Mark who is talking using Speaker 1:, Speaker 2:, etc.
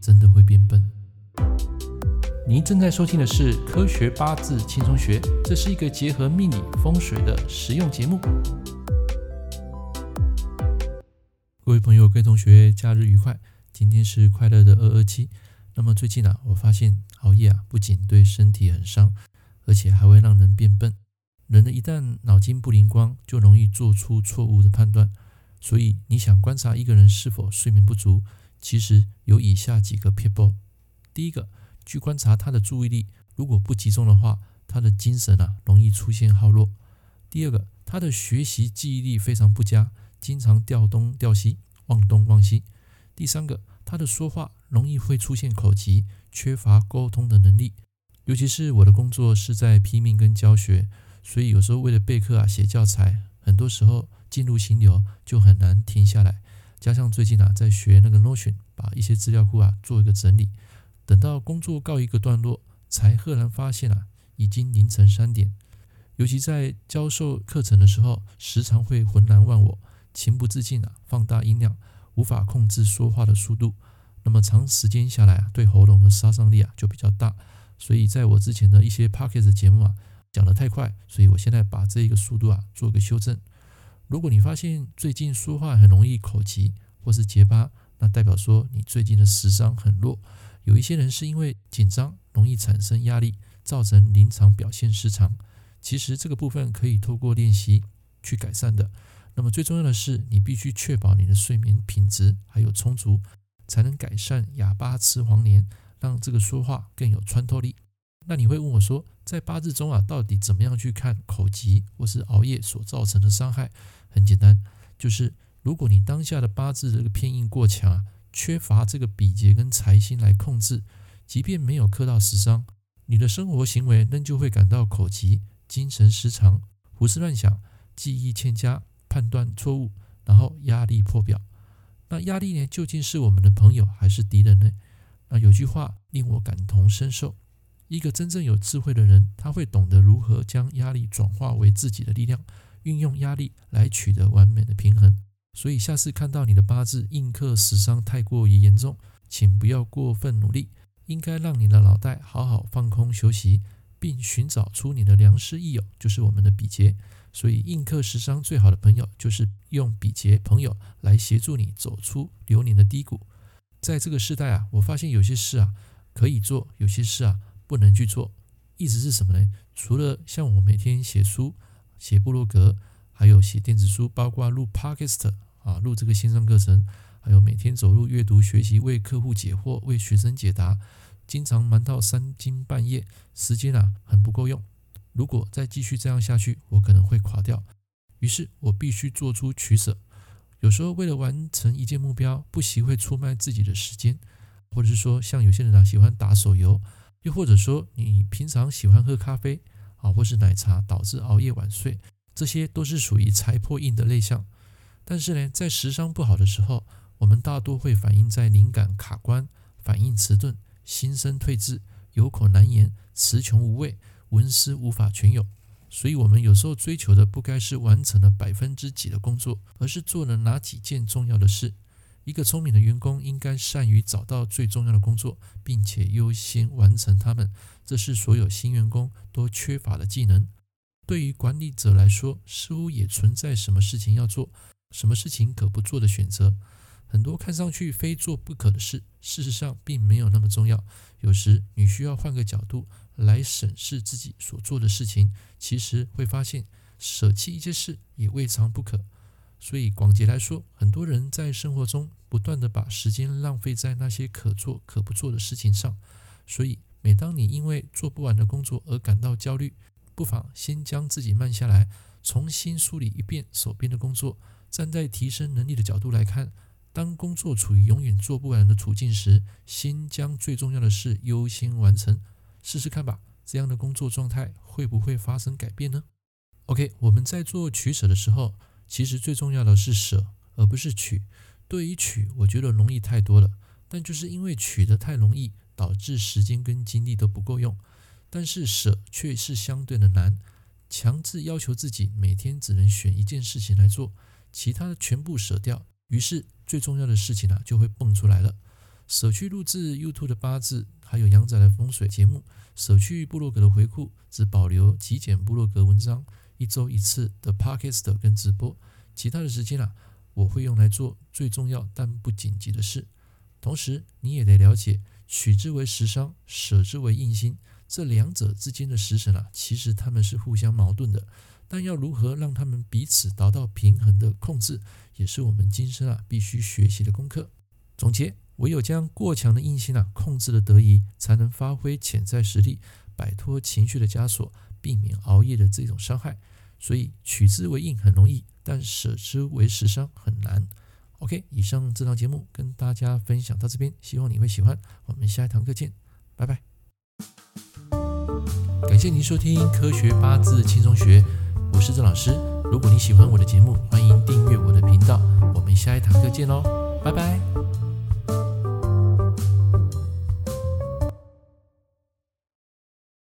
Speaker 1: 真的会变笨。您正在收听的是《科学八字轻松学》，这是一个结合命理风水的实用节目。各位朋友、各位同学，假日愉快！今天是快乐的二二七。那么最近啊，我发现熬夜啊，不仅对身体很伤，而且还会让人变笨。人呢，一旦脑筋不灵光，就容易做出错误的判断。所以，你想观察一个人是否睡眠不足，其实有以下几个 people。第一个，去观察他的注意力，如果不集中的话，他的精神啊容易出现耗弱。第二个，他的学习记忆力非常不佳，经常掉东掉西，忘东忘西。第三个，他的说话容易会出现口疾，缺乏沟通的能力。尤其是我的工作是在拼命跟教学，所以有时候为了备课啊写教材，很多时候。进入心流就很难停下来，加上最近啊在学那个 Notion，把一些资料库啊做一个整理，等到工作告一个段落，才赫然发现啊已经凌晨三点。尤其在教授课程的时候，时常会浑然忘我，情不自禁啊放大音量，无法控制说话的速度。那么长时间下来啊，对喉咙的杀伤力啊就比较大。所以在我之前的一些 Podcast 节目啊讲得太快，所以我现在把这一个速度啊做个修正。如果你发现最近说话很容易口急或是结巴，那代表说你最近的时伤很弱。有一些人是因为紧张，容易产生压力，造成临场表现失常。其实这个部分可以透过练习去改善的。那么最重要的是，你必须确保你的睡眠品质还有充足，才能改善哑巴吃黄连，让这个说话更有穿透力。那你会问我说，在八字中啊，到底怎么样去看口疾或是熬夜所造成的伤害？很简单，就是如果你当下的八字这个偏印过强啊，缺乏这个比劫跟财星来控制，即便没有克到食伤，你的生活行为仍旧会感到口疾、精神失常、胡思乱想、记忆欠佳、判断错误，然后压力破表。那压力呢，究竟是我们的朋友还是敌人呢？那有句话令我感同身受。一个真正有智慧的人，他会懂得如何将压力转化为自己的力量，运用压力来取得完美的平衡。所以，下次看到你的八字印克食伤太过于严重，请不要过分努力，应该让你的脑袋好好放空休息，并寻找出你的良师益友，就是我们的比劫。所以，印克食伤最好的朋友就是用比劫朋友来协助你走出流年的低谷。在这个时代啊，我发现有些事啊可以做，有些事啊。不能去做，意思是什么呢？除了像我每天写书、写部落格，还有写电子书，包括录 Podcast 啊，录这个线上课程，还有每天走路阅读学习，为客户解惑，为学生解答，经常忙到三更半夜，时间啊很不够用。如果再继续这样下去，我可能会垮掉。于是我必须做出取舍。有时候为了完成一件目标，不惜会出卖自己的时间，或者是说像有些人啊喜欢打手游。又或者说，你平常喜欢喝咖啡啊，或是奶茶，导致熬夜晚睡，这些都是属于财破印的类象。但是呢，在食伤不好的时候，我们大多会反映在灵感卡关、反应迟钝、心生退志、有口难言、词穷无味、文思无法泉涌。所以，我们有时候追求的不该是完成了百分之几的工作，而是做了哪几件重要的事。一个聪明的员工应该善于找到最重要的工作，并且优先完成它们。这是所有新员工都缺乏的技能。对于管理者来说，似乎也存在什么事情要做，什么事情可不做的选择。很多看上去非做不可的事，事实上并没有那么重要。有时你需要换个角度来审视自己所做的事情，其实会发现舍弃一些事也未尝不可。所以，广结来说，很多人在生活中不断地把时间浪费在那些可做可不做的事情上。所以，每当你因为做不完的工作而感到焦虑，不妨先将自己慢下来，重新梳理一遍手边的工作。站在提升能力的角度来看，当工作处于永远做不完的处境时，先将最重要的事优先完成。试试看吧，这样的工作状态会不会发生改变呢？OK，我们在做取舍的时候。其实最重要的是舍，而不是取。对于取，我觉得容易太多了，但就是因为取得太容易，导致时间跟精力都不够用。但是舍却是相对的难，强制要求自己每天只能选一件事情来做，其他的全部舍掉，于是最重要的事情啊就会蹦出来了。舍去录制 YouTube 的八字，还有阳仔的风水节目，舍去部落格的回顾，只保留极简部落格文章，一周一次的 Podcast 跟直播，其他的时间啊，我会用来做最重要但不紧急的事。同时，你也得了解，取之为食伤，舍之为印心，这两者之间的食神啊，其实他们是互相矛盾的，但要如何让他们彼此达到平衡的控制，也是我们今生啊必须学习的功课。总结。唯有将过强的印心啊控制的得宜，才能发挥潜在实力，摆脱情绪的枷锁，避免熬夜的这种伤害。所以取之为印很容易，但舍之为食伤很难。OK，以上这档节目跟大家分享到这边，希望你会喜欢。我们下一堂课见，拜拜。感谢您收听《科学八字轻松学》，我是郑老师。如果你喜欢我的节目，欢迎订阅我的频道。我们下一堂课见喽，拜拜。